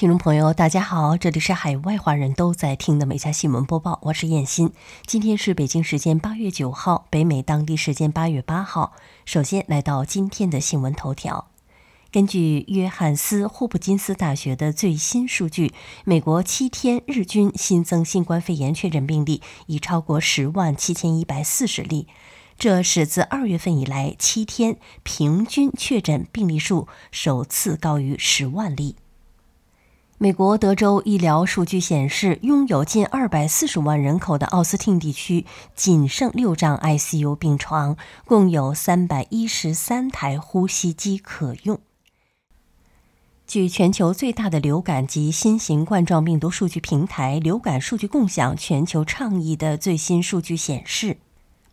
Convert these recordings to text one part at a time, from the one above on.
听众朋友，大家好，这里是海外华人都在听的《每家新闻播报》，我是燕欣。今天是北京时间八月九号，北美当地时间八月八号。首先来到今天的新闻头条。根据约翰斯霍普金斯大学的最新数据，美国七天日均新增新冠肺炎确诊病例已超过十万七千一百四十例，这是自二月份以来七天平均确诊病例数首次高于十万例。美国德州医疗数据显示，拥有近二百四十万人口的奥斯汀地区仅剩六张 ICU 病床，共有三百一十三台呼吸机可用。据全球最大的流感及新型冠状病毒数据平台流感数据共享全球倡议的最新数据显示，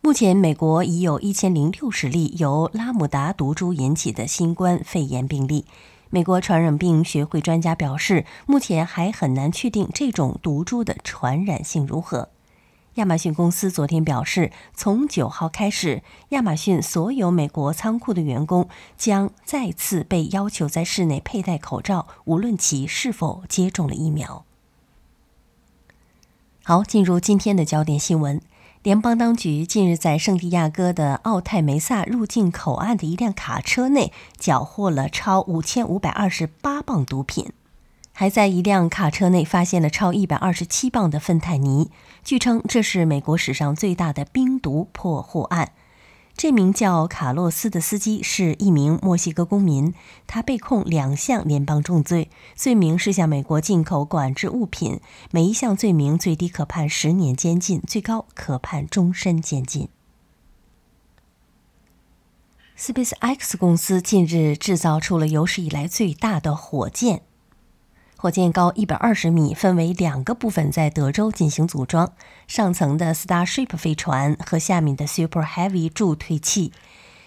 目前美国已有一千零六十例由拉姆达毒株引起的新冠肺炎病例。美国传染病学会专家表示，目前还很难确定这种毒株的传染性如何。亚马逊公司昨天表示，从九号开始，亚马逊所有美国仓库的员工将再次被要求在室内佩戴口罩，无论其是否接种了疫苗。好，进入今天的焦点新闻。联邦当局近日在圣地亚哥的奥泰梅萨入境口岸的一辆卡车内缴获了超五千五百二十八磅毒品，还在一辆卡车内发现了超一百二十七磅的芬太尼。据称，这是美国史上最大的冰毒破获案。这名叫卡洛斯的司机是一名墨西哥公民，他被控两项联邦重罪，罪名是向美国进口管制物品，每一项罪名最低可判十年监禁，最高可判终身监禁。SpaceX 公司近日制造出了有史以来最大的火箭。火箭高一百二十米，分为两个部分，在德州进行组装。上层的 Starship 飞船和下面的 Super Heavy 助推器。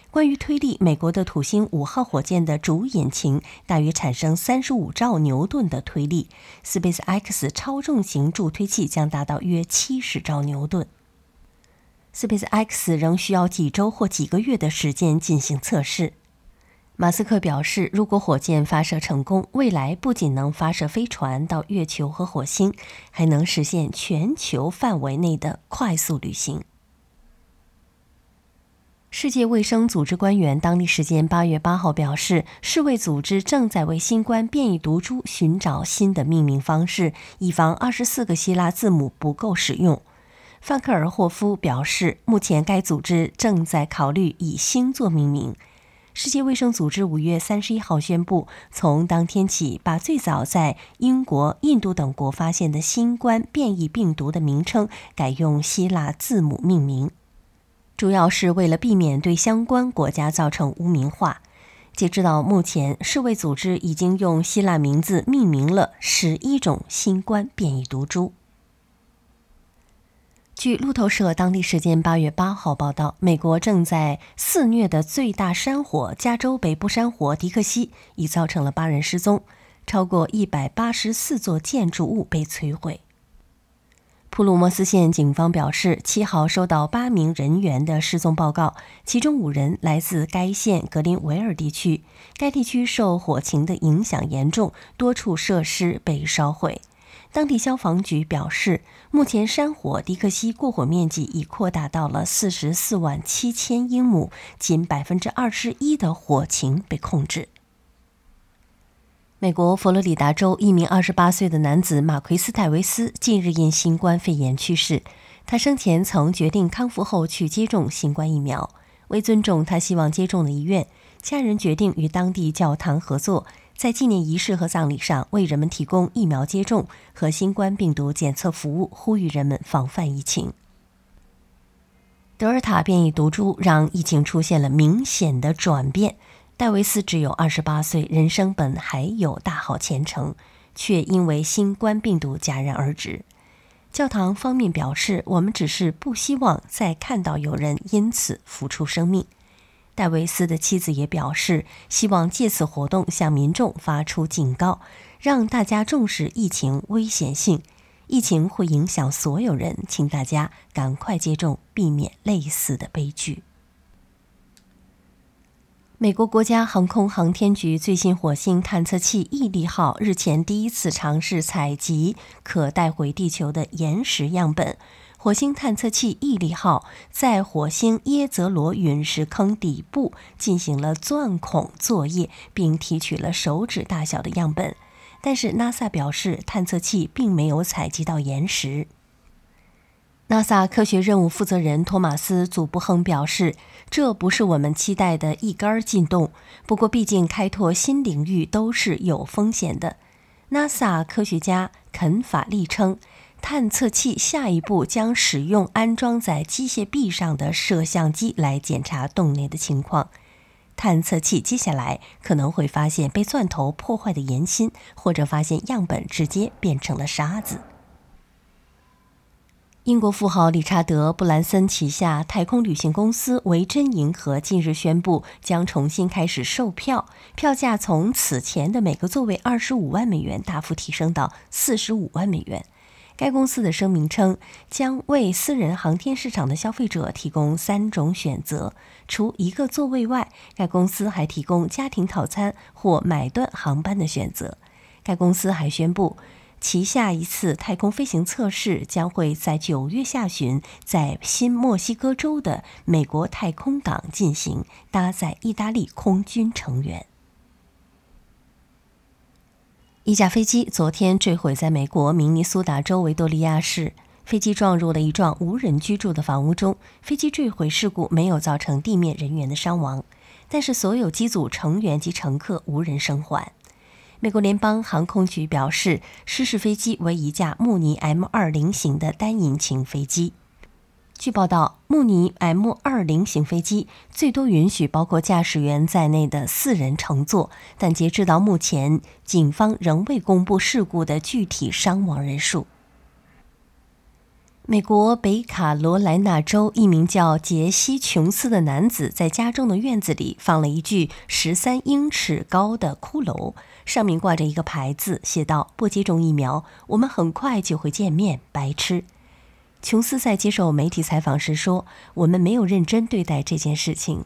关于推力，美国的土星五号火箭的主引擎大约产生三十五兆牛顿的推力，SpaceX 超重型助推器将达到约七十兆牛顿。SpaceX 仍需要几周或几个月的时间进行测试。马斯克表示，如果火箭发射成功，未来不仅能发射飞船到月球和火星，还能实现全球范围内的快速旅行。世界卫生组织官员当地时间八月八号表示，世卫组织正在为新冠变异毒株寻找新的命名方式，以防二十四个希腊字母不够使用。范克尔霍夫表示，目前该组织正在考虑以星座命名。世界卫生组织五月三十一号宣布，从当天起，把最早在英国、印度等国发现的新冠变异病毒的名称改用希腊字母命名，主要是为了避免对相关国家造成污名化。截止到目前，世卫组织已经用希腊名字命名了十一种新冠变异毒株。据路透社当地时间八月八号报道，美国正在肆虐的最大山火——加州北部山火迪克西，已造成了八人失踪，超过一百八十四座建筑物被摧毁。普鲁莫斯县警方表示，七号收到八名人员的失踪报告，其中五人来自该县格林维尔地区。该地区受火情的影响严重，多处设施被烧毁。当地消防局表示，目前山火迪克西过火面积已扩大到了四十四万七千英亩，仅百分之二十一的火情被控制。美国佛罗里达州一名二十八岁的男子马奎斯·戴维斯近日因新冠肺炎去世。他生前曾决定康复后去接种新冠疫苗。为尊重他希望接种的意愿，家人决定与当地教堂合作。在纪念仪式和葬礼上，为人们提供疫苗接种和新冠病毒检测服务，呼吁人们防范疫情。德尔塔变异毒株让疫情出现了明显的转变。戴维斯只有二十八岁，人生本还有大好前程，却因为新冠病毒戛然而止。教堂方面表示：“我们只是不希望再看到有人因此付出生命。”戴维斯的妻子也表示，希望借此活动向民众发出警告，让大家重视疫情危险性。疫情会影响所有人，请大家赶快接种，避免类似的悲剧。美国国家航空航天局最新火星探测器毅力号日前第一次尝试采集可带回地球的岩石样本。火星探测器毅力号在火星耶泽罗陨石坑底部进行了钻孔作业，并提取了手指大小的样本。但是，NASA 表示，探测器并没有采集到岩石。NASA 科学任务负责人托马斯·祖布亨表示：“这不是我们期待的一杆进洞。不过，毕竟开拓新领域都是有风险的。”NASA 科学家肯法利称，探测器下一步将使用安装在机械臂上的摄像机来检查洞内的情况。探测器接下来可能会发现被钻头破坏的岩芯，或者发现样本直接变成了沙子。英国富豪理查德·布兰森旗下太空旅行公司维珍银河近日宣布，将重新开始售票，票价从此前的每个座位二十五万美元大幅提升到四十五万美元。该公司的声明称，将为私人航天市场的消费者提供三种选择，除一个座位外，该公司还提供家庭套餐或买断航班的选择。该公司还宣布。旗下一次太空飞行测试将会在九月下旬在新墨西哥州的美国太空港进行，搭载意大利空军成员。一架飞机昨天坠毁在美国明尼苏达州维多利亚市，飞机撞入了一幢无人居住的房屋中。飞机坠毁事故没有造成地面人员的伤亡，但是所有机组成员及乘客无人生还。美国联邦航空局表示，失事飞机为一架慕尼 M20 型的单引擎飞机。据报道，慕尼 M20 型飞机最多允许包括驾驶员在内的四人乘坐，但截至到目前，警方仍未公布事故的具体伤亡人数。美国北卡罗来纳州一名叫杰西·琼斯的男子在家中的院子里放了一具十三英尺高的骷髅。上面挂着一个牌子，写道：“不接种疫苗，我们很快就会见面。”白痴。琼斯在接受媒体采访时说：“我们没有认真对待这件事情。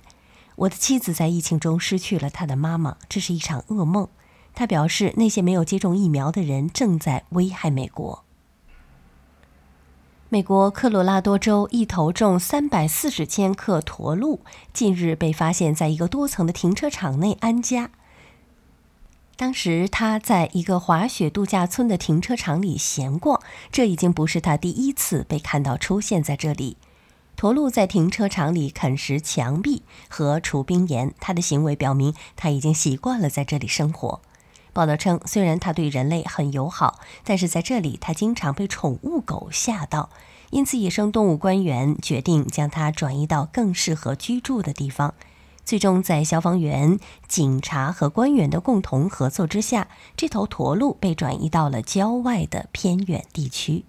我的妻子在疫情中失去了她的妈妈，这是一场噩梦。”他表示，那些没有接种疫苗的人正在危害美国。美国科罗拉多州一头重三百四十千克驼鹿近日被发现在一个多层的停车场内安家。当时他在一个滑雪度假村的停车场里闲逛，这已经不是他第一次被看到出现在这里。驼鹿在停车场里啃食墙壁和除冰岩，他的行为表明他已经习惯了在这里生活。报道称，虽然他对人类很友好，但是在这里他经常被宠物狗吓到，因此野生动物官员决定将他转移到更适合居住的地方。最终，在消防员、警察和官员的共同合作之下，这头驼鹿被转移到了郊外的偏远地区。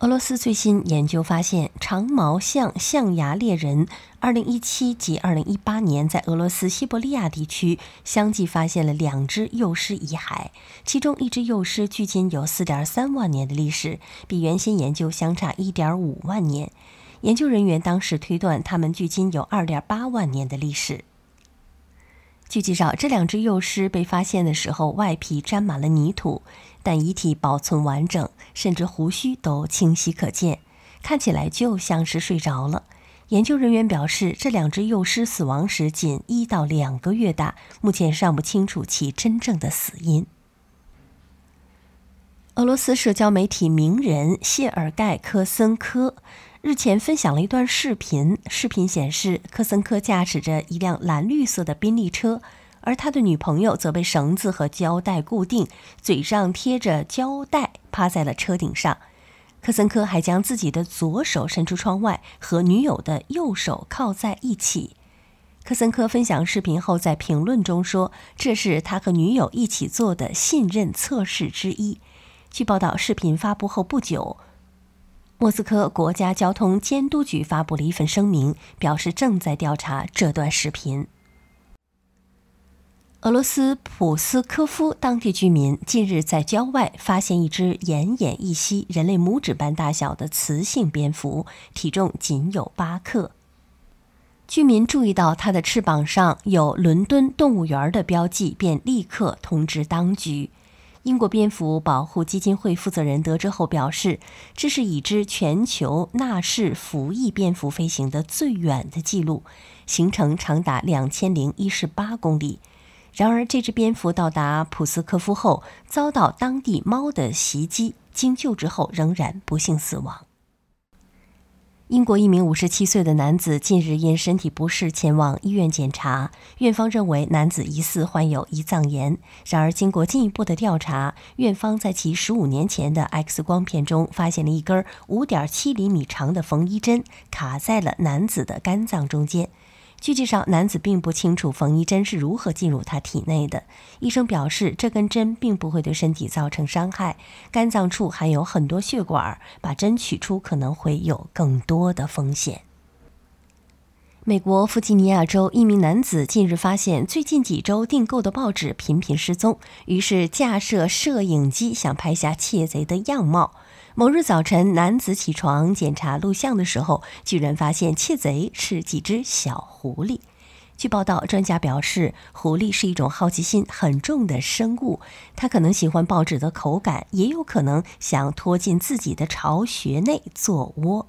俄罗斯最新研究发现，长毛象象牙猎人2017及2018年在俄罗斯西伯利亚地区相继发现了两只幼狮遗骸，其中一只幼狮距今有4.3万年的历史，比原先研究相差1.5万年。研究人员当时推断，它们距今有2.8万年的历史。据介绍，这两只幼狮被发现的时候，外皮沾满了泥土，但遗体保存完整，甚至胡须都清晰可见，看起来就像是睡着了。研究人员表示，这两只幼狮死亡时仅一到两个月大，目前尚不清楚其真正的死因。俄罗斯社交媒体名人谢尔盖·科森科。日前分享了一段视频，视频显示科森科驾驶着一辆蓝绿色的宾利车，而他的女朋友则被绳子和胶带固定，嘴上贴着胶带，趴在了车顶上。科森科还将自己的左手伸出窗外，和女友的右手靠在一起。科森科分享视频后，在评论中说：“这是他和女友一起做的信任测试之一。”据报道，视频发布后不久。莫斯科国家交通监督局发布了一份声明，表示正在调查这段视频。俄罗斯普斯科夫当地居民近日在郊外发现一只奄奄一息、人类拇指般大小的雌性蝙蝠，体重仅有八克。居民注意到它的翅膀上有伦敦动物园的标记，便立刻通知当局。英国蝙蝠保护基金会负责人得知后表示，这是已知全球纳氏服翼蝙蝠飞行的最远的记录，行程长达两千零一十八公里。然而，这只蝙蝠到达普斯科夫后，遭到当地猫的袭击，经救治后仍然不幸死亡。英国一名五十七岁的男子近日因身体不适前往医院检查，院方认为男子疑似患有胰脏炎。然而，经过进一步的调查，院方在其十五年前的 X 光片中发现了一根五点七厘米长的缝衣针卡在了男子的肝脏中间。据介绍，男子并不清楚缝衣针是如何进入他体内的。医生表示，这根针并不会对身体造成伤害。肝脏处含有很多血管，把针取出可能会有更多的风险。美国弗吉尼亚州一名男子近日发现，最近几周订购的报纸频频失踪，于是架设摄影机想拍下窃贼的样貌。某日早晨，男子起床检查录像的时候，居然发现窃贼是几只小狐狸。据报道，专家表示，狐狸是一种好奇心很重的生物，它可能喜欢报纸的口感，也有可能想拖进自己的巢穴内做窝。